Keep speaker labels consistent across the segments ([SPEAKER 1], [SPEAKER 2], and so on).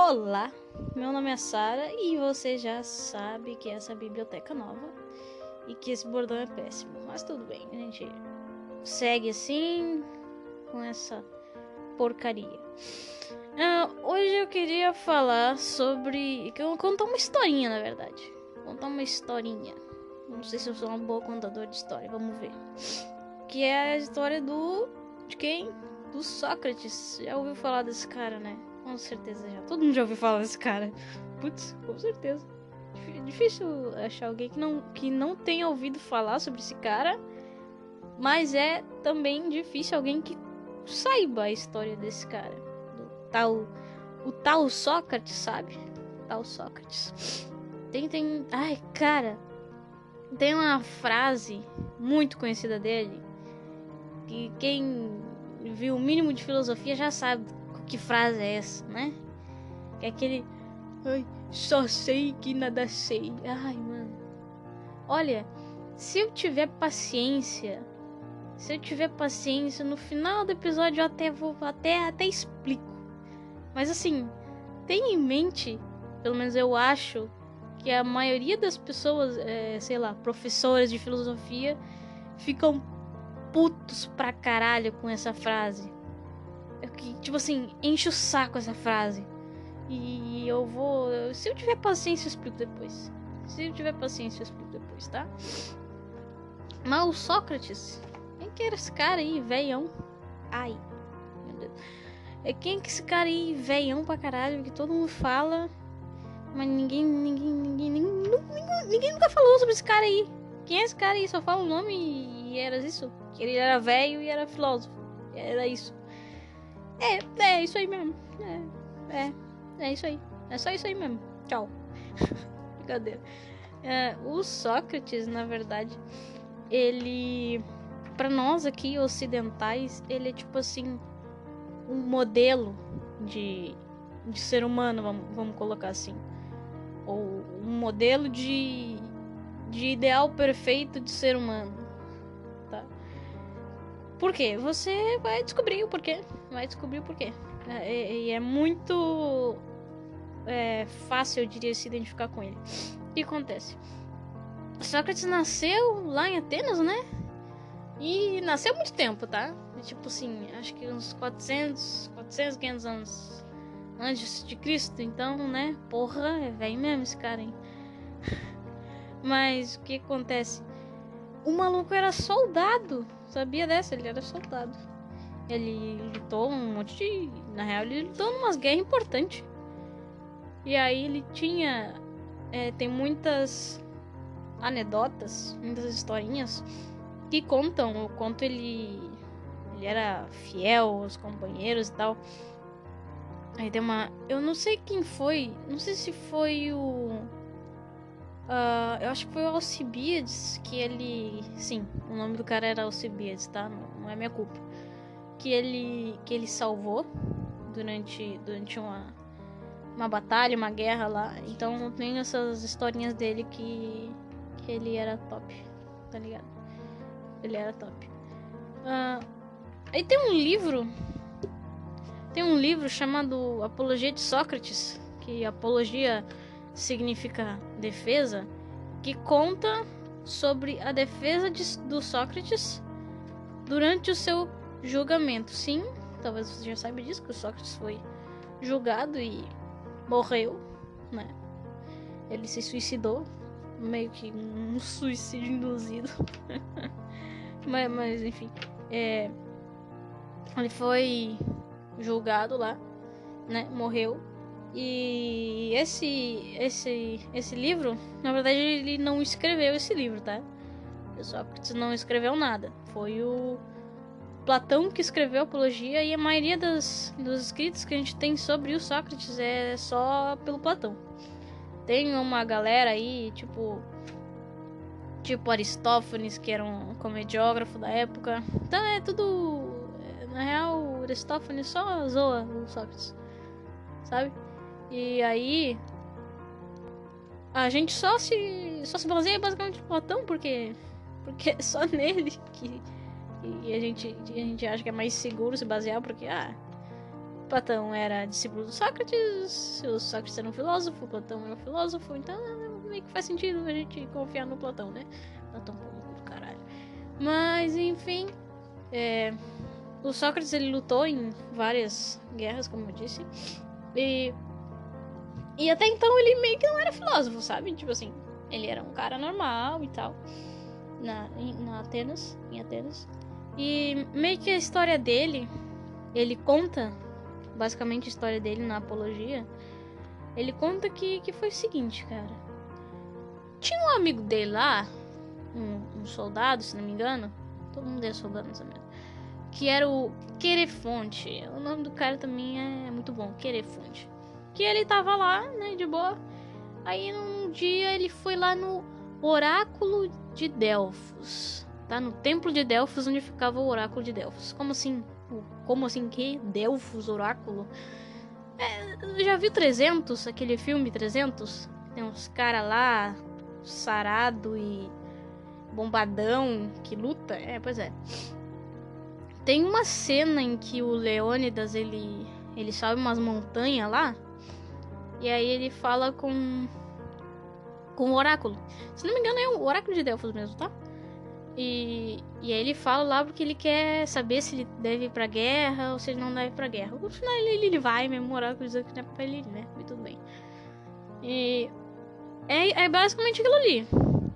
[SPEAKER 1] Olá, meu nome é Sara e você já sabe que essa biblioteca nova e que esse bordão é péssimo, mas tudo bem, a gente segue assim com essa porcaria. Uh, hoje eu queria falar sobre. contar uma historinha, na verdade. Contar uma historinha. Não sei se eu sou uma boa contador de história, vamos ver. Que é a história do. de quem? Do Sócrates. Já ouviu falar desse cara, né? Com certeza já. Todo mundo já ouviu falar desse cara. Putz, com certeza. Difícil achar alguém que não, que não tenha ouvido falar sobre esse cara. Mas é também difícil alguém que saiba a história desse cara. Do tal. O tal Sócrates, sabe? O tal Sócrates. Tem, tem. Ai, cara. Tem uma frase muito conhecida dele. Que quem viu o mínimo de filosofia já sabe que frase é essa, né? Que é aquele. Ai, só sei que nada sei. Ai, mano. Olha, se eu tiver paciência. Se eu tiver paciência, no final do episódio eu até vou. Até, até explico. Mas assim, tenha em mente, pelo menos eu acho, que a maioria das pessoas, é, sei lá, professores de filosofia, ficam putos pra caralho com essa frase. É que, tipo assim, enche o saco essa frase. E eu vou. Se eu tiver paciência, eu explico depois. Se eu tiver paciência, eu explico depois, tá? Mas o Sócrates. Quem que era esse cara aí, velhão? Ai, meu Deus. É quem que esse cara aí, velhão pra caralho, que todo mundo fala. Mas ninguém, ninguém, ninguém, ninguém, ninguém nunca falou sobre esse cara aí. Quem é esse cara aí? Só fala o nome e era isso. Que ele era velho e era filósofo. Era isso. É, é isso aí mesmo. É, é, é isso aí. É só isso aí mesmo. Tchau. Brincadeira. É, o Sócrates, na verdade, ele. para nós aqui ocidentais, ele é tipo assim. Um modelo de, de ser humano, vamos, vamos colocar assim. Ou um modelo de, de ideal perfeito de ser humano. Tá? Por quê? Você vai descobrir o porquê. Vai descobrir o porquê. É, e é, é, muito é, fácil, eu diria, se identificar com ele. O que acontece? Sócrates nasceu lá em Atenas, né? E nasceu muito tempo, tá? Tipo assim, acho que uns 400, 400, 500 anos antes de Cristo. Então, né? Porra, é velho mesmo esse cara, hein? Mas o que acontece? O maluco era soldado. Sabia dessa? Ele era soldado. Ele lutou um monte de. Na real, ele lutou umas guerras importantes. E aí ele tinha. É, tem muitas anedotas, muitas historinhas que contam o quanto ele, ele era fiel aos companheiros e tal. Aí tem uma. Eu não sei quem foi. Não sei se foi o. Uh, eu acho que foi o Alcibiades que ele. Sim, o nome do cara era Alcibiades, tá? Não, não, é minha culpa. Que ele, que ele salvou durante, durante uma, uma batalha, uma guerra lá. Então tem essas historinhas dele que, que ele era top, tá ligado? Ele era top. Uh, aí tem um livro. Tem um livro chamado Apologia de Sócrates. Que apologia significa defesa, que conta sobre a defesa de, do Sócrates durante o seu julgamento. Sim, talvez você já saiba disso, que o Sócrates foi julgado e morreu, né? Ele se suicidou, meio que um suicídio induzido. mas, mas, enfim, é, ele foi julgado lá, né? Morreu e esse esse esse livro, na verdade ele não escreveu esse livro, tá? Sócrates não escreveu nada. Foi o Platão que escreveu a Apologia e a maioria das, dos escritos que a gente tem sobre o Sócrates é só pelo Platão. Tem uma galera aí, tipo tipo Aristófanes, que era um comediógrafo da época. Então é tudo na real, Aristófanes só zoa o Sócrates. Sabe? E aí a gente só se só se baseia basicamente no Platão porque porque é só nele que, que a gente a gente acha que é mais seguro se basear porque ah Platão era discípulo do Sócrates, o Sócrates era um filósofo, Platão era um filósofo, então meio que faz sentido a gente confiar no Platão, né? Platão pô, do caralho. Mas, enfim, é, o Sócrates ele lutou em várias guerras, como eu disse, e, e até então ele meio que não era filósofo, sabe? Tipo assim, ele era um cara normal e tal, na, em, na Atenas, em Atenas. E meio que a história dele, ele conta basicamente a história dele na apologia, ele conta que, que foi o seguinte, cara. Tinha um amigo dele lá, um, um soldado, se não me engano. Todo mundo é soldado nessa merda. Que era o Querefonte. O nome do cara também é muito bom, Querefonte. Que ele tava lá, né, de boa. Aí num dia ele foi lá no Oráculo de Delfos. Tá? No Templo de Delfos, onde ficava o Oráculo de Delfos. Como assim? Como assim que? Delfos, oráculo? É, já viu 300? Aquele filme 300? Tem uns caras lá, sarado e bombadão, que luta? É, pois é. Tem uma cena em que o Leônidas, ele, ele sobe umas montanhas lá, e aí ele fala com com o oráculo. Se não me engano é o oráculo de Delfos mesmo, tá? E, e aí ele fala lá porque ele quer saber se ele deve ir pra guerra ou se ele não deve ir pra guerra. No final ele, ele vai mesmo, morar com que não é pra ele, né? E tudo bem. E é, é basicamente aquilo ali.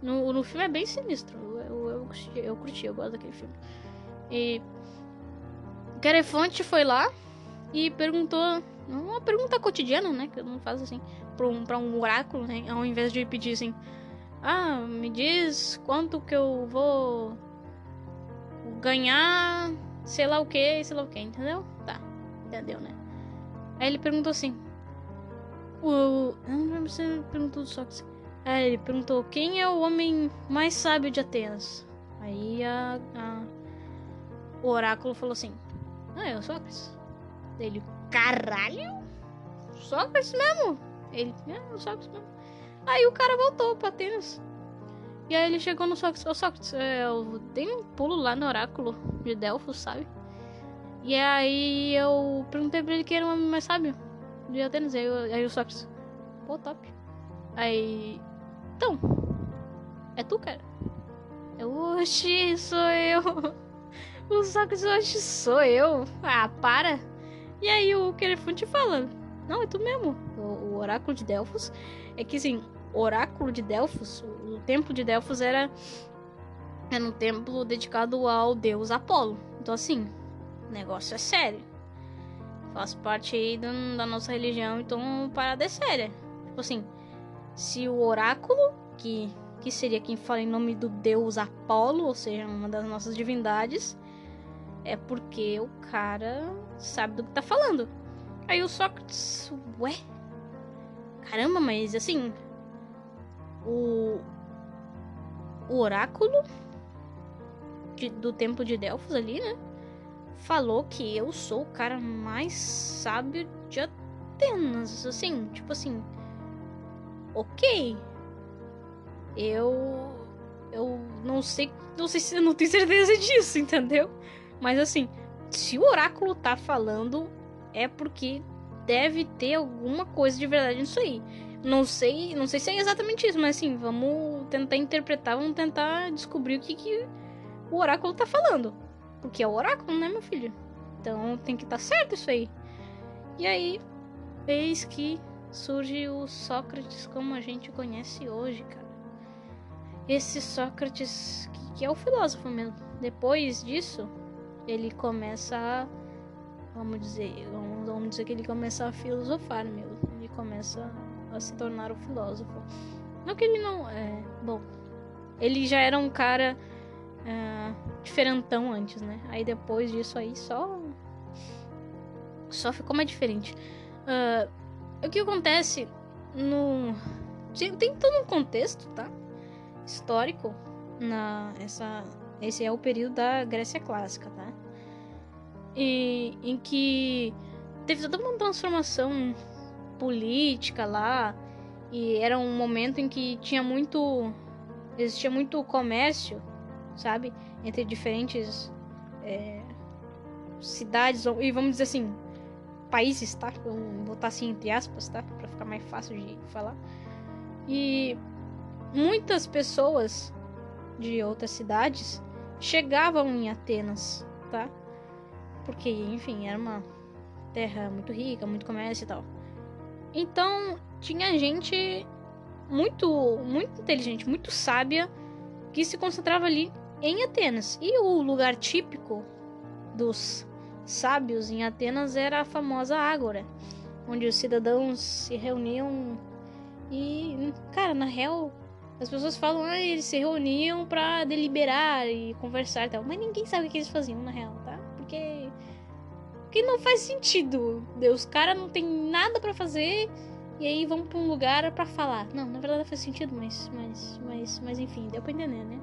[SPEAKER 1] No, no filme é bem sinistro. Eu, eu, eu, curti, eu curti, eu gosto daquele filme. E o Carefante foi lá e perguntou. Uma pergunta cotidiana, né? Que eu não faço assim. Pra um, pra um oráculo, né? Ao invés de pedir assim ah, me diz quanto que eu vou ganhar, sei lá o que, sei lá o que, entendeu? Tá, entendeu, né? Aí ele perguntou assim. O. Não ele perguntou só que. Aí ele perguntou quem é o homem mais sábio de Atenas. Aí a, a o oráculo falou assim: Ah, é o Sócrates. Ele, caralho? Sócrates mesmo? Ele, é, o Sócrates mesmo. Aí o cara voltou pra Atenas. E aí ele chegou no Sócrates. Ô Sócrates, é, eu dei um pulo lá no oráculo de Delfos, sabe? E aí eu perguntei pra ele quem era o homem mais sábio de Atenas. Aí, eu, aí o Sócrates, pô, top. Aí, então, é tu, cara? Eu, oxi, sou eu. O Sócrates, oxi, sou eu. Ah, para. E aí o Querefante fala, não, é tu mesmo. O, o oráculo de Delfos é que assim, oráculo de Delfos, o templo de Delfos era, era um templo dedicado ao deus Apolo. Então assim, o negócio é sério. Faz parte aí da, da nossa religião, então parada é séria. Tipo assim, se o oráculo, que, que seria quem fala em nome do deus Apolo, ou seja, uma das nossas divindades, é porque o cara sabe do que tá falando. Aí o Sócrates, ué? Caramba, mas assim. O. O oráculo de, do templo de Delfos ali, né? Falou que eu sou o cara mais sábio de Atenas. Assim, tipo assim. Ok. Eu. Eu não sei. Não sei se não tenho certeza disso, entendeu? Mas assim, se o oráculo tá falando, é porque deve ter alguma coisa de verdade nisso aí. Não sei, não sei se é exatamente isso, mas assim, vamos tentar interpretar, vamos tentar descobrir o que, que o oráculo tá falando. Porque é o oráculo, né, meu filho? Então tem que estar tá certo isso aí. E aí, eis que surge o Sócrates como a gente conhece hoje, cara. Esse Sócrates que, que é o filósofo mesmo. Depois disso, ele começa a vamos dizer, vamos, vamos dizer que ele começa a filosofar mesmo. Ele começa a se tornar o filósofo. Não que ele não. É, bom, ele já era um cara é, diferentão antes, né? Aí depois disso aí só. Só ficou mais diferente. Uh, o que acontece no. Tem todo um contexto, tá? Histórico. Na, essa, esse é o período da Grécia Clássica, tá? E, em que teve toda uma transformação política lá e era um momento em que tinha muito existia muito comércio sabe entre diferentes é, cidades e vamos dizer assim países, tá? Vamos botar assim entre aspas, tá? Pra ficar mais fácil de falar. E muitas pessoas de outras cidades chegavam em Atenas, tá? Porque, enfim, era uma terra muito rica, muito comércio e tal. Então, tinha gente muito, muito inteligente, muito sábia que se concentrava ali em Atenas. E o lugar típico dos sábios em Atenas era a famosa Ágora, onde os cidadãos se reuniam e, cara, na real, as pessoas falam, ah, eles se reuniam para deliberar e conversar e tal, mas ninguém sabe o que eles faziam na real, porque não faz sentido. Os caras não tem nada para fazer e aí vão para um lugar para falar. Não, na verdade faz sentido, mas mas mas mas enfim, deu para entender, né?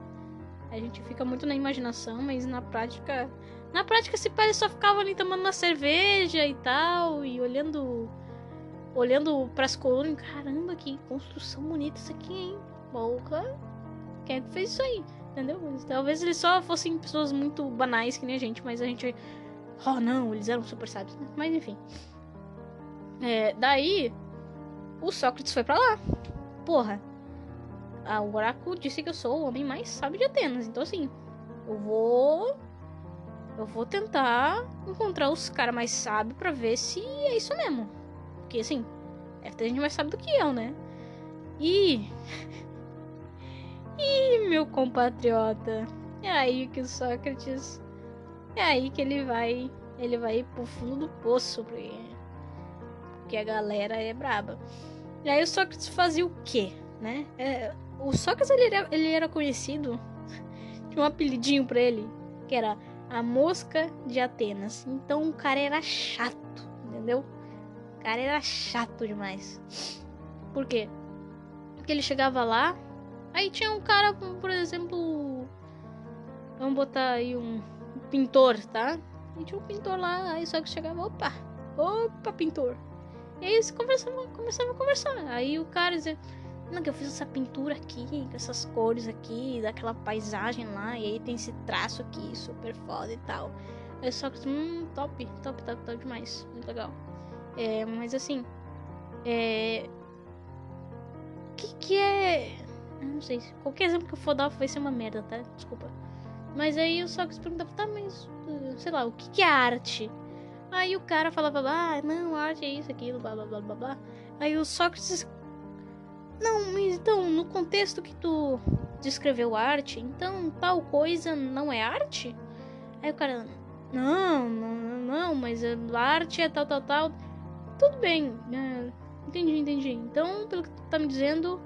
[SPEAKER 1] A gente fica muito na imaginação, mas na prática na prática, esse pai só ficava ali tomando uma cerveja e tal, e olhando. Olhando pras colunas. Caramba, que construção bonita isso aqui, hein? Boca. Quem é que fez isso aí? Entendeu? Talvez eles só fossem pessoas muito banais que nem a gente, mas a gente. Oh, não, eles eram super sábios. Mas enfim. É, daí. O Sócrates foi para lá. Porra. O oráculo disse que eu sou o homem mais sábio de Atenas. Então, assim. Eu vou eu vou tentar encontrar os caras mais sábios para ver se é isso mesmo. Porque assim, deve ter gente mais sábio do que eu, né? E. e meu compatriota. É aí que o Sócrates. É aí que ele vai. Ele vai pro fundo do poço, porque. A galera é braba. E aí o Sócrates fazia o quê? Né? É, o Sócrates ele era, ele era conhecido. Tinha um apelidinho pra ele. Que era a mosca de Atenas. Então o cara era chato, entendeu? O cara era chato demais. Por quê? Porque ele chegava lá, aí tinha um cara, por exemplo, vamos botar aí um pintor, tá? E tinha um pintor lá, aí só que chegava, opa, opa, pintor. E aí eles conversavam, a conversar. Aí o cara dizia, não, que eu fiz essa pintura aqui, com essas cores aqui, daquela paisagem lá, e aí tem esse traço aqui, super foda e tal. É só que, hum, top, top, top, top demais, muito legal. É, mas assim, é. O que que é. Eu não sei, qualquer exemplo que eu for dar vai ser uma merda, tá? Desculpa. Mas aí o Sócrates perguntava, tá, mas, sei lá, o que que é arte? Aí o cara falava, ah, não, arte é isso, aquilo, blá blá blá blá blá. Aí o Sócrates não, mas então, no contexto que tu descreveu arte, então tal coisa não é arte? Aí o cara, não, não, não, mas a arte é tal, tal, tal. Tudo bem, é, entendi, entendi. Então, pelo que tu tá me dizendo,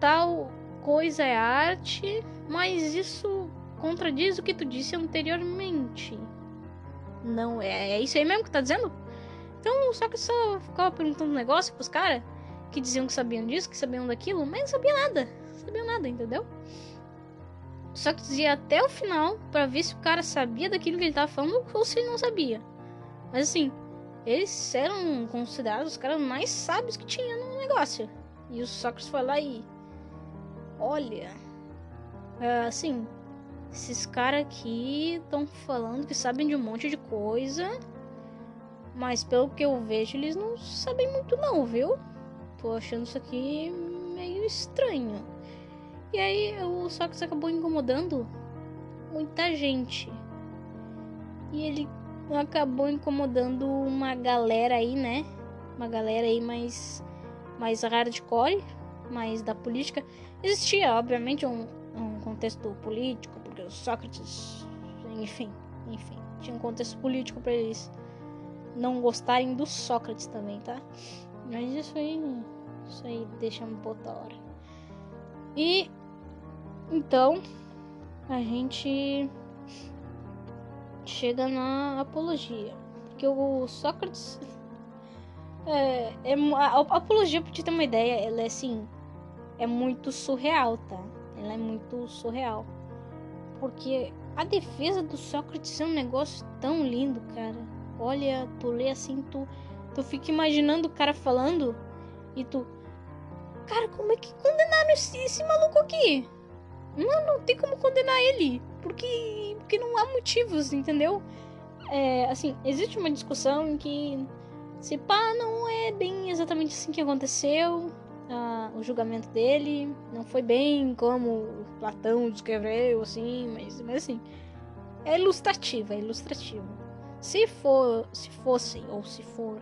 [SPEAKER 1] tal coisa é arte, mas isso contradiz o que tu disse anteriormente. Não, é, é isso aí mesmo que tá dizendo? Então, só que só ficava perguntando um negócio pros caras que diziam que sabiam disso, que sabiam daquilo, mas não sabia nada. Não nada, entendeu? Só que dizia até o final para ver se o cara sabia daquilo que ele tava falando ou se ele não sabia. Mas assim, eles eram considerados os caras mais sábios que tinha no negócio. E o Sócrates foi lá e. Olha. É, assim, esses caras aqui estão falando que sabem de um monte de coisa. Mas pelo que eu vejo, eles não sabem muito, não, viu? tô achando isso aqui meio estranho. E aí o Sócrates acabou incomodando muita gente. E ele acabou incomodando uma galera aí, né? Uma galera aí mais, mais hardcore, mais da política. Existia, obviamente, um, um contexto político, o Sócrates, enfim, enfim, tinha um contexto político para eles não gostarem do Sócrates também, tá? Mas isso aí. Isso aí deixa um pouco da hora. E. Então. A gente. Chega na apologia. Porque o Sócrates. É, é, a, a apologia, pra te ter uma ideia, ela é assim. É muito surreal, tá? Ela é muito surreal. Porque a defesa do Sócrates é um negócio tão lindo, cara. Olha, tu lê assim, tu Tu fica imaginando o cara falando e tu. Cara, como é que condenaram esse, esse maluco aqui? Não, não tem como condenar ele. Porque, porque não há motivos, entendeu? é, assim, existe uma discussão em que se pá, não é bem exatamente assim que aconteceu. Ah, o julgamento dele não foi bem como Platão descreveu, assim, mas, mas assim, é ilustrativo, é ilustrativo. Se for, se fosse ou se for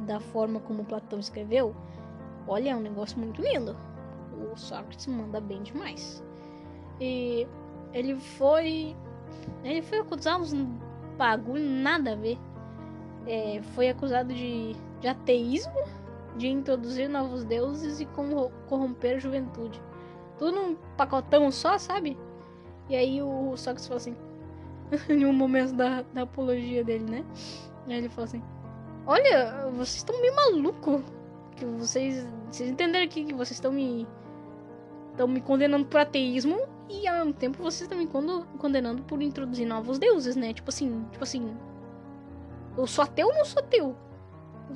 [SPEAKER 1] da forma como Platão escreveu, olha, é um negócio muito lindo. O Sócrates manda bem demais. E ele foi, ele foi acusado de um bagulho nada a ver é, foi acusado de, de ateísmo, de introduzir novos deuses e corromper a juventude. Tudo num pacotão só, sabe? E aí o Sócrates falou assim, em um momento da, da apologia dele, né? E ele falou assim: Olha, vocês estão meio maluco. Que vocês. Vocês entenderam aqui que vocês estão me. Estão me condenando por ateísmo e ao mesmo tempo vocês estão me condenando por introduzir novos deuses, né? Tipo assim, tipo assim, eu sou ateu ou não sou ateu?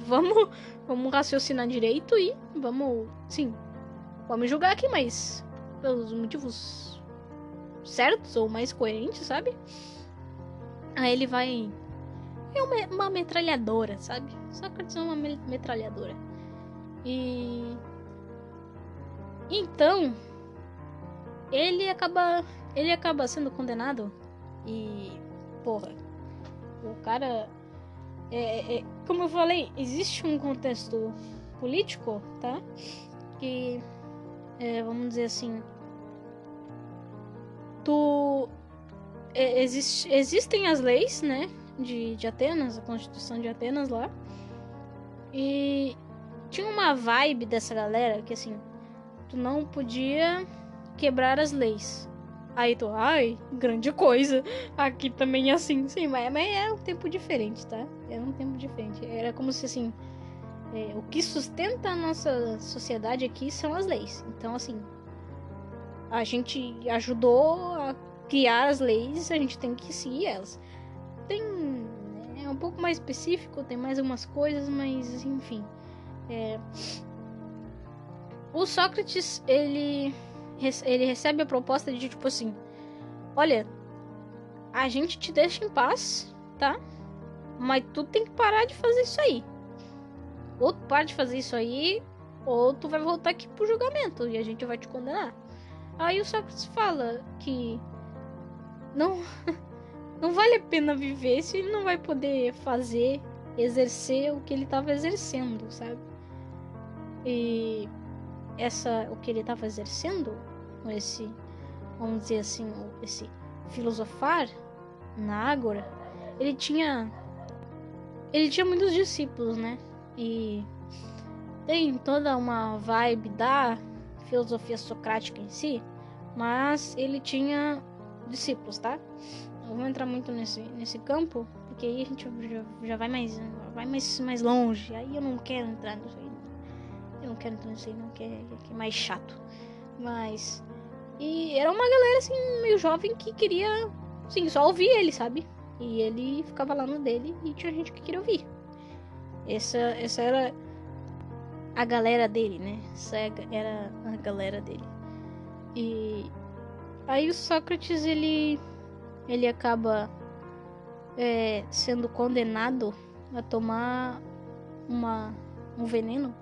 [SPEAKER 1] Vamos, vamos raciocinar direito e vamos, sim, vamos julgar aqui, mas pelos motivos certos ou mais coerentes, sabe? Aí ele vai. É uma, uma metralhadora, sabe? Sócrates é uma metralhadora. E. Então. Ele acaba. Ele acaba sendo condenado. E. Porra. O cara é, é, como eu falei, existe um contexto político, tá? Que, é, vamos dizer assim, tu é, existe, existem as leis, né? De, de Atenas, a Constituição de Atenas lá. E tinha uma vibe dessa galera que assim, tu não podia quebrar as leis. Aí tu, ai, grande coisa. Aqui também é assim. Sim, mas, mas é um tempo diferente, tá? Era um tempo diferente. Era como se assim. É, o que sustenta a nossa sociedade aqui são as leis. Então, assim. A gente ajudou a criar as leis, a gente tem que seguir elas. Tem. É um pouco mais específico, tem mais algumas coisas, mas enfim. É, o Sócrates, ele ele recebe a proposta de tipo assim: Olha, a gente te deixa em paz, tá? Mas tu tem que parar de fazer isso aí. Ou tu para de fazer isso aí, ou tu vai voltar aqui pro julgamento e a gente vai te condenar. Aí o Sócrates fala que não não vale a pena viver se ele não vai poder fazer, exercer o que ele estava exercendo, sabe? E essa o que ele estava exercendo, esse, vamos dizer assim, esse filosofar na Ágora, ele tinha ele tinha muitos discípulos, né? E tem toda uma vibe da filosofia socrática em si, mas ele tinha discípulos, tá? Não vou entrar muito nesse, nesse campo, porque aí a gente já, já vai mais vai mais, mais longe. Aí eu não quero entrar nisso aí. Eu não quero entrar nisso aí, não, que é, que é mais chato. Mas. E era uma galera assim, meio jovem que queria, sim, só ouvir ele, sabe? E ele ficava lá no dele e tinha gente que queria ouvir. Essa, essa era a galera dele, né? Essa é era a galera dele. E aí o Sócrates ele ele acaba é, sendo condenado a tomar uma um veneno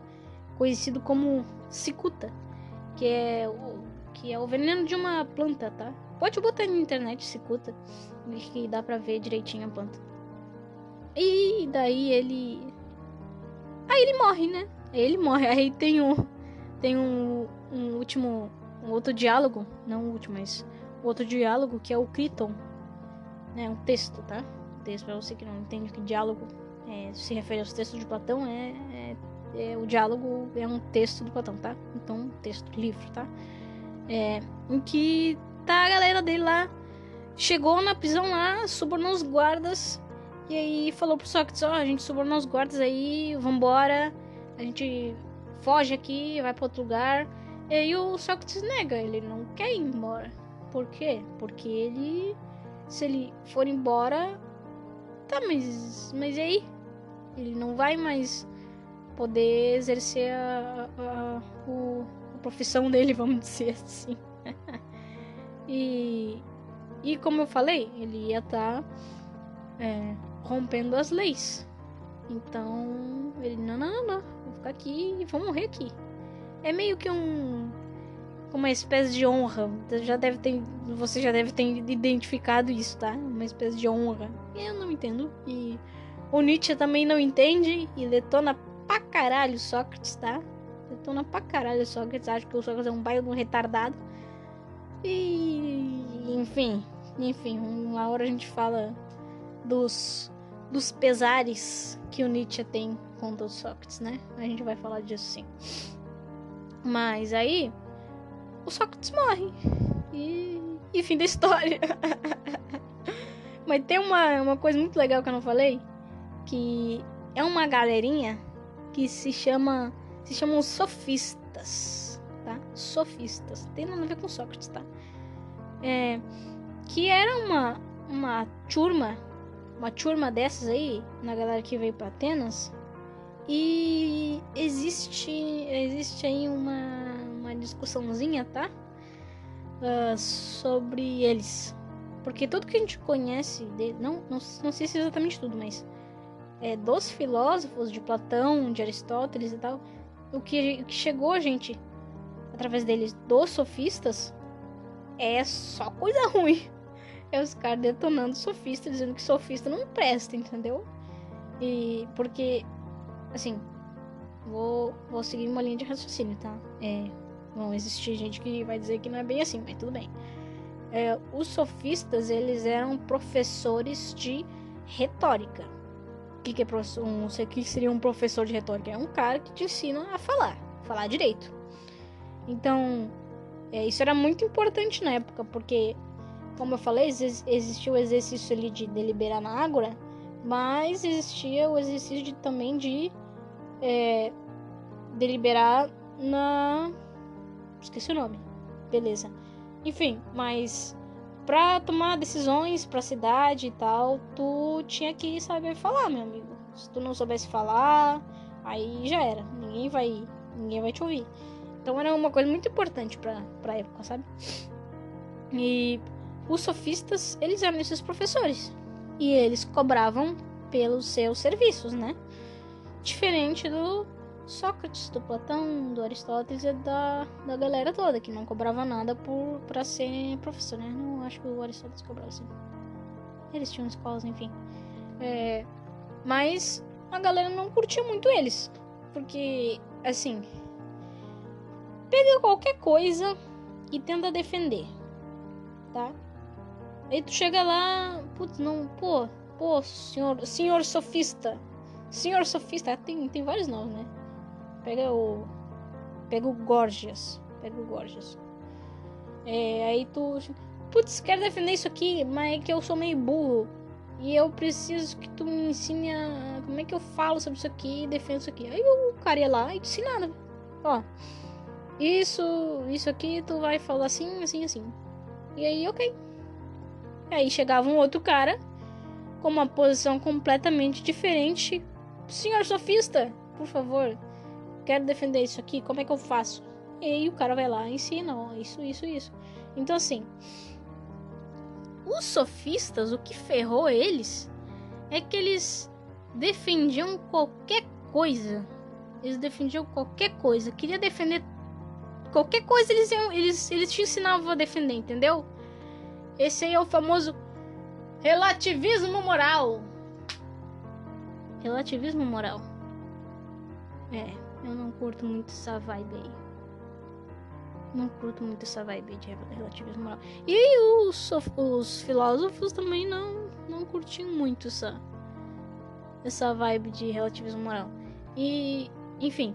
[SPEAKER 1] conhecido como cicuta, que é o, que é o veneno de uma planta, tá? Pode botar na internet cicuta, que dá pra ver direitinho a planta. E daí ele aí ele morre, né? Ele morre. Aí tem um tem um, um último um outro diálogo, não o último, mas outro diálogo que é o Criton, né? Um texto, tá? texto para você que não entende que diálogo é, se refere aos textos de Platão é, é é, o diálogo é um texto do Platão, tá? Então, texto, livro, tá? É, em que tá a galera dele lá, chegou na prisão lá, subornou os guardas, e aí falou pro Sócrates, ó, oh, a gente subornou os guardas aí, vambora, a gente foge aqui, vai para outro lugar. E aí o Sócrates nega, ele não quer ir embora. Por quê? Porque ele, se ele for embora, tá, mas, mas e aí? Ele não vai mais poder exercer a, a, a, a profissão dele, vamos dizer assim. E, e como eu falei, ele ia estar tá, é, rompendo as leis. Então, ele, não, não, não, não, vou ficar aqui e vou morrer aqui. É meio que um uma espécie de honra. Já deve ter, você já deve ter identificado isso, tá? Uma espécie de honra. Eu não entendo. E o Nietzsche também não entende e detona pra caralho Sócrates, tá? Detona pra caralho Sócrates. Acha que o Sócrates é um bairro de um retardado. E. Enfim. Enfim, uma hora a gente fala dos, dos pesares que o Nietzsche tem contra o Sócrates, né? A gente vai falar disso sim. Mas aí o Sócrates morre. E, e fim da história. Mas tem uma, uma coisa muito legal que eu não falei. Que é uma galerinha que se chama. Se chamam sofistas. Tá? Sofistas. Tem nada a ver com Sócrates, tá? É, que era uma, uma turma. Uma turma dessas aí, na galera que veio para Atenas. E existe, existe aí uma uma discussãozinha, tá? Uh, sobre eles. Porque tudo que a gente conhece dele, não, não, não sei se é exatamente tudo, mas é, dos filósofos de Platão, de Aristóteles e tal, o que, o que chegou a gente através deles, dos sofistas, é só coisa ruim. É os caras detonando sofista, dizendo que sofista não presta, entendeu? E porque, assim, vou, vou seguir uma linha de raciocínio, tá? É, Vão existir gente que vai dizer que não é bem assim, mas tudo bem. É, os sofistas, eles eram professores de retórica. O que, que, é um, que seria um professor de retórica? É um cara que te ensina a falar, falar direito. Então, é, isso era muito importante na época, porque, como eu falei, existia o exercício ali de deliberar na ágora, mas existia o exercício de, também de é, deliberar na esqueci o nome. Beleza. Enfim, mas pra tomar decisões pra cidade e tal, tu tinha que saber falar, meu amigo. Se tu não soubesse falar, aí já era. Ninguém vai, ninguém vai te ouvir. Então era uma coisa muito importante pra, pra época, sabe? E os sofistas, eles eram esses professores. E eles cobravam pelos seus serviços, né? Diferente do, Sócrates, do Platão, do Aristóteles e da, da galera toda, que não cobrava nada por para ser professor, né? Não acho que o Aristóteles cobrava assim. Eles tinham escolas, enfim. É, mas a galera não curtia muito eles. Porque, assim. Pega qualquer coisa e tenta defender. Tá? Aí tu chega lá. Putz, não. Pô, pô, senhor, senhor sofista. Senhor sofista. Tem, tem vários nomes, né? Pega o. Pega o Gorgias. Pega o Gorgias. É, aí tu. Putz, quero defender isso aqui, mas é que eu sou meio burro. E eu preciso que tu me ensine a. Como é que eu falo sobre isso aqui e defendo isso aqui. Aí o cara ia lá e te ensinava. Ó. Isso, isso aqui tu vai falar assim, assim, assim. E aí, ok. Aí chegava um outro cara com uma posição completamente diferente. Senhor sofista, por favor, quero defender isso aqui, como é que eu faço? E aí o cara vai lá e ensina, ó, isso, isso, isso. Então assim, os sofistas, o que ferrou eles é que eles defendiam qualquer coisa. Eles defendiam qualquer coisa. Queria defender qualquer coisa, eles, iam, eles, eles te ensinavam a defender, entendeu? Esse aí é o famoso relativismo moral. Relativismo moral. É. Eu não curto muito essa vibe aí. Não curto muito essa vibe de relativismo moral. E os, os filósofos também não, não curtiam muito essa, essa vibe de relativismo moral. E, enfim.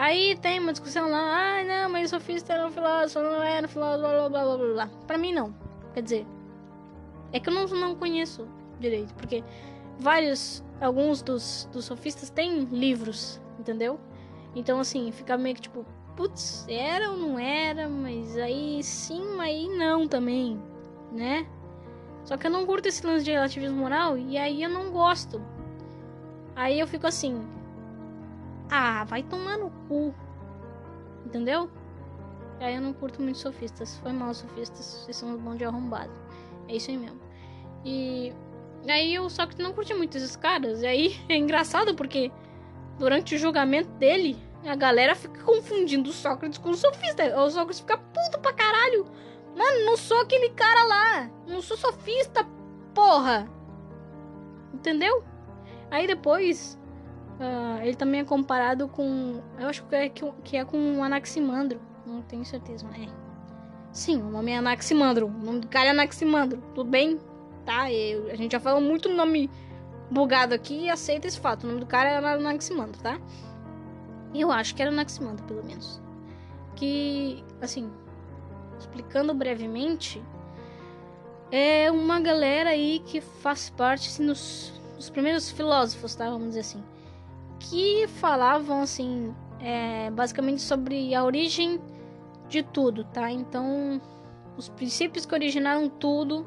[SPEAKER 1] Aí tem uma discussão lá, ah, não, mas sofista era um filósofo, não era um filósofo, blá blá blá blá blá. Pra mim, não. Quer dizer, é que eu não, não conheço direito, porque vários, alguns dos, dos sofistas têm livros, entendeu? Então, assim, fica meio que tipo, putz, era ou não era, mas aí sim, aí não também, né? Só que eu não curto esse lance de relativismo moral e aí eu não gosto. Aí eu fico assim, ah, vai tomar no cu, entendeu? E aí eu não curto muito sofistas. Foi mal, sofistas, vocês são bom de arrombado. É isso aí mesmo. E Aí o Sócrates não curte muito esses caras. E aí é engraçado porque durante o julgamento dele, a galera fica confundindo o Sócrates com o sofista. O Sócrates fica puto pra caralho. Mano, não sou aquele cara lá. Não sou sofista, porra. Entendeu? Aí depois, uh, ele também é comparado com. Eu acho que é, que é com Anaximandro. Não tenho certeza, mas é. Sim, o nome é Anaximandro. O nome do cara é Anaximandro. Tudo bem? Tá? Eu, a gente já falou muito nome bugado aqui e aceita esse fato. O nome do cara é Anaximandro, tá? Eu acho que era Anaximandro, pelo menos. Que, assim, explicando brevemente, é uma galera aí que faz parte assim, nos, nos primeiros filósofos, tá? Vamos dizer assim. Que falavam, assim, é, basicamente sobre a origem de tudo, tá? Então, os princípios que originaram tudo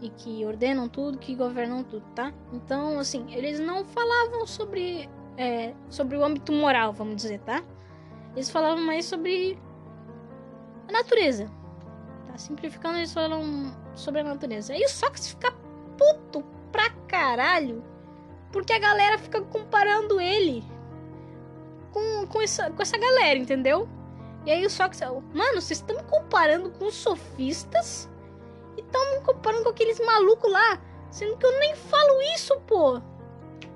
[SPEAKER 1] e que ordenam tudo, que governam tudo, tá? Então, assim, eles não falavam sobre, é, sobre o âmbito moral, vamos dizer, tá? Eles falavam mais sobre a natureza, tá? Simplificando, eles falam sobre a natureza. E o Sócrates fica puto pra caralho porque a galera fica comparando ele com, com, essa, com essa galera, entendeu? E aí o Sócrates, mano, vocês estão me comparando com os sofistas e estão me comparando com aqueles malucos lá, sendo que eu nem falo isso, pô.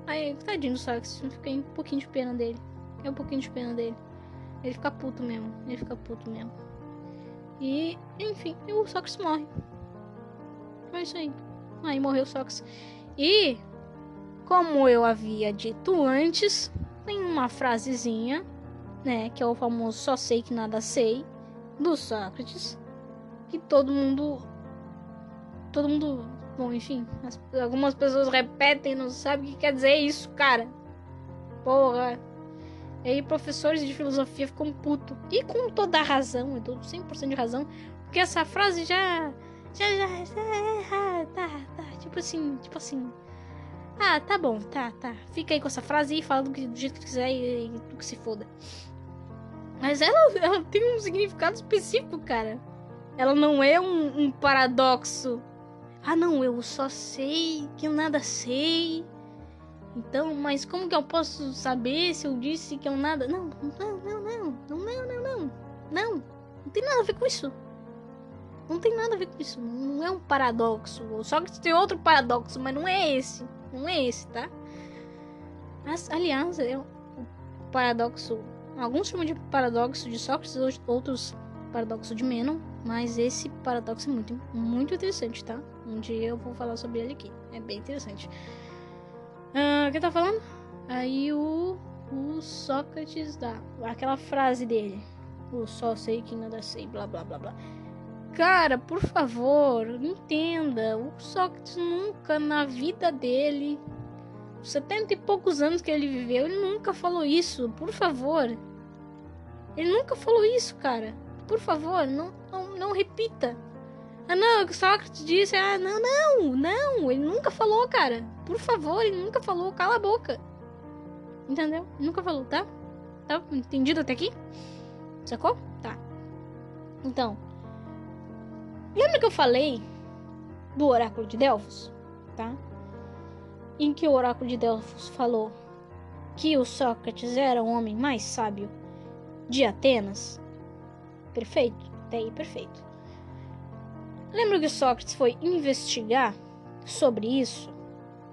[SPEAKER 1] Aí, tadinho do Sócrates, fiquei um pouquinho de pena dele. Fiquei um pouquinho de pena dele. Ele fica puto mesmo, ele fica puto mesmo. E, enfim, o Sócrates morre. É isso aí. Aí morreu o Sócrates. E, como eu havia dito antes, tem uma frasezinha né, que é o famoso só sei que nada sei do Sócrates, que todo mundo todo mundo, bom, enfim, as, algumas pessoas repetem não sabem o que quer dizer isso, cara. Porra. E aí professores de filosofia ficam puto. E com toda a razão, eu dou 100% de razão, porque essa frase já já já, já tá, tá, tipo assim, tipo assim, ah, tá bom, tá, tá. Fica aí com essa frase e fala do, que, do jeito que quiser e, e do que se foda. Mas ela, ela tem um significado específico, cara. Ela não é um, um paradoxo. Ah, não, eu só sei que eu nada sei. Então, mas como que eu posso saber se eu disse que eu nada. Não, não, não, não, não, não, não, não. Não, não tem nada a ver com isso. Não tem nada a ver com isso. Não é um paradoxo. Só que tem outro paradoxo, mas não é esse. Não é esse, tá? Mas, aliás, é um paradoxo Alguns chamam de paradoxo de Sócrates, outros paradoxo de Menon, mas esse paradoxo é muito, muito interessante, tá? Um dia eu vou falar sobre ele aqui. É bem interessante. Uh, o que tá falando? Aí o, o Sócrates dá aquela frase dele. O só sei que nada sei, blá blá blá blá. Cara, por favor, entenda. O Sócrates nunca na vida dele setenta e poucos anos que ele viveu, ele nunca falou isso. Por favor. Ele nunca falou isso, cara. Por favor, não, não, não repita. Ah, não, Sócrates disse. Ah, não, não, não. Ele nunca falou, cara. Por favor, ele nunca falou. Cala a boca. Entendeu? Nunca falou, tá? Tá entendido até aqui? Sacou? Tá. Então. Lembra que eu falei do oráculo de Delfos? Tá? em que o oráculo de Delfos falou que o Sócrates era o homem mais sábio de Atenas? Perfeito, até aí perfeito. Lembra que Sócrates foi investigar sobre isso?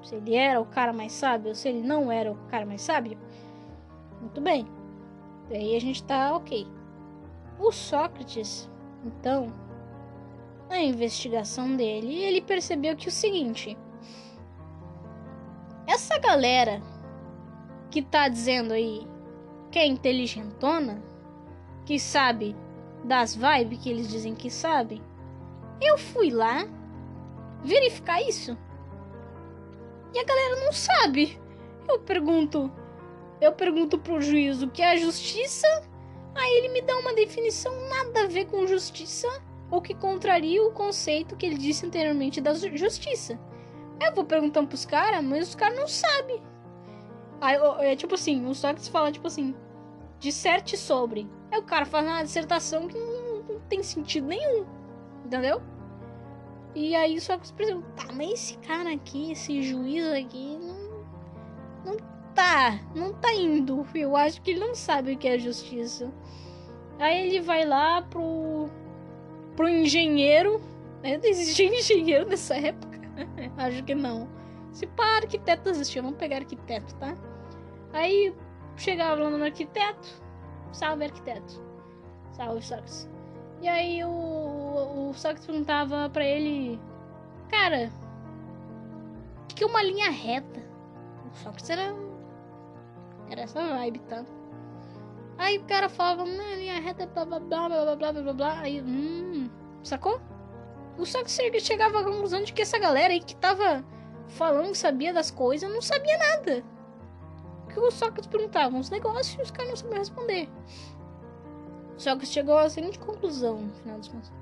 [SPEAKER 1] Se ele era o cara mais sábio ou se ele não era o cara mais sábio? Muito bem. Daí a gente tá ok. O Sócrates, então, na investigação dele, ele percebeu que o seguinte: essa galera que tá dizendo aí que é inteligentona, que sabe das vibes que eles dizem que sabem, eu fui lá verificar isso. E a galera não sabe. Eu pergunto, eu pergunto pro juiz o que é justiça, aí ele me dá uma definição nada a ver com justiça, ou que contraria o conceito que ele disse anteriormente da justiça. Eu vou perguntando pros caras, mas os caras não sabem. Aí, é tipo assim, o Sócrates fala, tipo assim, disserte sobre. Aí o cara faz uma dissertação que não, não tem sentido nenhum. Entendeu? E aí só que perguntam, tá, mas esse cara aqui, esse juiz aqui, não, não tá, não tá indo. Eu acho que ele não sabe o que é justiça. Aí ele vai lá pro, pro engenheiro. Né? Existia engenheiro nessa época? Acho que não. Se pá, arquiteto existia, vamos pegar arquiteto, tá? Aí chegava lá no arquiteto, salve arquiteto, salve Socks. E aí o, o, Socks perguntava pra ele, cara, o que, que é uma linha reta? O Socks era, era essa vibe, tá? Aí o cara falava, uma linha reta, é blá blá blá blá blá blá blá, aí, hum, sacou? O Sócrates chegava à conclusão de que essa galera aí que tava falando que sabia das coisas não sabia nada. Que o Sócrates perguntava uns negócios e os caras não sabiam responder. Sócrates chegou à seguinte conclusão no final dos contos.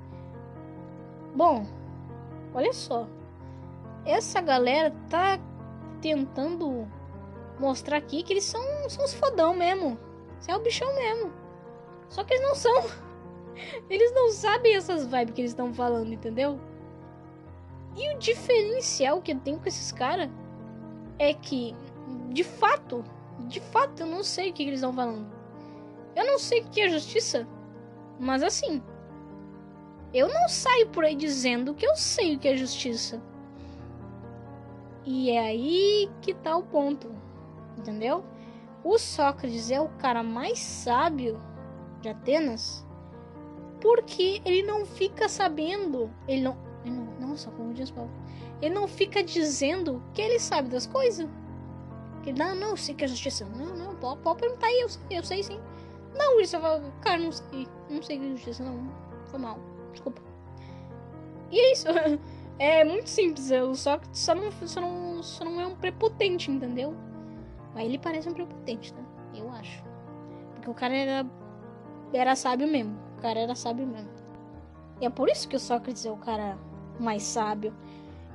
[SPEAKER 1] Bom, olha só. Essa galera tá tentando mostrar aqui que eles são, são os fodão mesmo. Você é o bichão mesmo. Só que eles não são. Eles não sabem essas vibes que eles estão falando, entendeu? E o diferencial que eu tenho com esses caras é que, de fato, de fato, eu não sei o que eles estão falando. Eu não sei o que é justiça, mas assim, eu não saio por aí dizendo que eu sei o que é justiça. E é aí que tá o ponto, entendeu? O Sócrates é o cara mais sábio de Atenas porque ele não fica sabendo, ele não, ele não nossa, como diz Paulo, ele não fica dizendo que ele sabe das coisas. Que não, não, sei que é justiça. Não, não, pode, pode perguntar aí, eu eu sei sim. Não, isso eu falo, cara, não sei, não sei que é justiça, não. Foi mal, desculpa. E é isso. É muito simples, o Sócrates só não, só não, só não é um prepotente, entendeu? Mas ele parece um prepotente, tá? Eu acho. Porque o cara era, era sábio mesmo. Cara era sábio mesmo. E é por isso que o Sócrates é o cara mais sábio.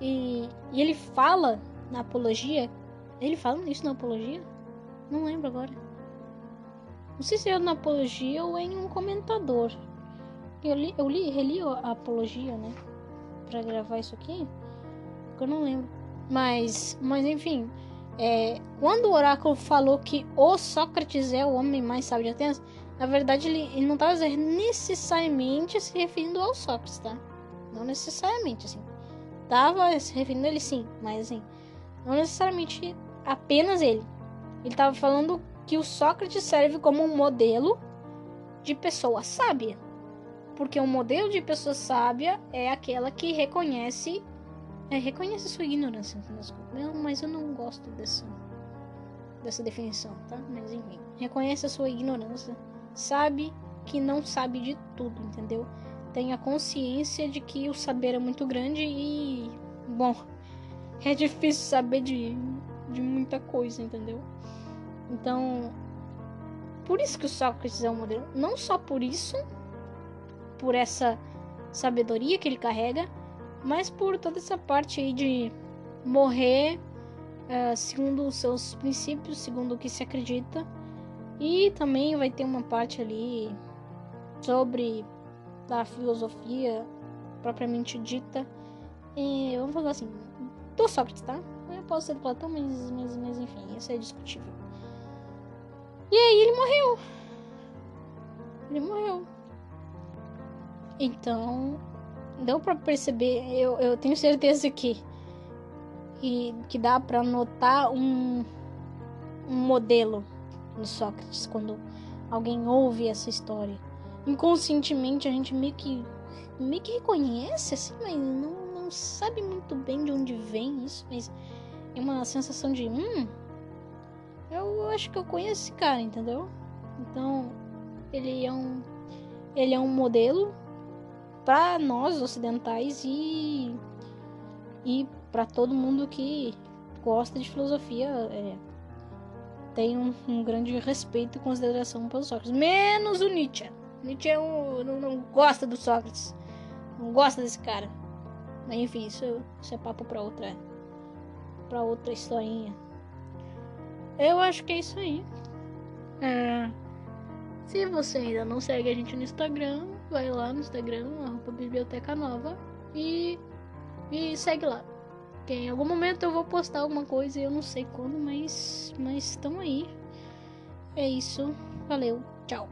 [SPEAKER 1] E, e ele fala na apologia. Ele fala isso na apologia? Não lembro agora. Não sei se é na apologia ou em um comentador. Eu li, eu li, reli a apologia, né? Pra gravar isso aqui. Porque eu não lembro. Mas, mas enfim. É, quando o oráculo falou que o Sócrates é o homem mais sábio de Atenas, na verdade ele, ele não estava necessariamente se referindo ao Sócrates, tá? Não necessariamente, assim. Tava se referindo a ele sim, mas assim, não necessariamente apenas ele. Ele tava falando que o Sócrates serve como um modelo de pessoa sábia. Porque um modelo de pessoa sábia é aquela que reconhece é, reconhece sua ignorância. Mas eu não gosto dessa, dessa definição, tá? Mas enfim. Reconhece a sua ignorância. Sabe que não sabe de tudo, entendeu? tenha consciência de que o saber é muito grande e. Bom, é difícil saber de, de muita coisa, entendeu? Então. Por isso que o Sócrates é um modelo. Não só por isso, por essa sabedoria que ele carrega, mas por toda essa parte aí de morrer uh, segundo os seus princípios, segundo o que se acredita. E também vai ter uma parte ali sobre da filosofia propriamente dita. E vamos falar assim, do Sócrates, tá? Eu posso ser do Platão, mas, mas, mas enfim, isso é discutível. E aí ele morreu. Ele morreu. Então, deu para perceber, eu, eu tenho certeza que, que, que dá para notar um, um modelo no Sócrates quando alguém ouve essa história inconscientemente a gente meio que meio que reconhece assim, mas não, não sabe muito bem de onde vem isso, mas é uma sensação de hum, eu acho que eu conheço esse cara, entendeu? Então, ele é um ele é um modelo para nós ocidentais e e para todo mundo que gosta de filosofia é, tem um, um, grande respeito e consideração pelos Sócrates, menos o Nietzsche. Nietzsche é um, não, não, gosta do Sócrates. Não gosta desse cara. Mas enfim, isso, isso é papo pra outra. pra outra historinha. Eu acho que é isso aí. É, se você ainda não segue a gente no Instagram, vai lá no Instagram, arroba Biblioteca Nova. E E segue lá. Em algum momento eu vou postar alguma coisa, eu não sei quando, mas mas estão aí. É isso. Valeu. Tchau.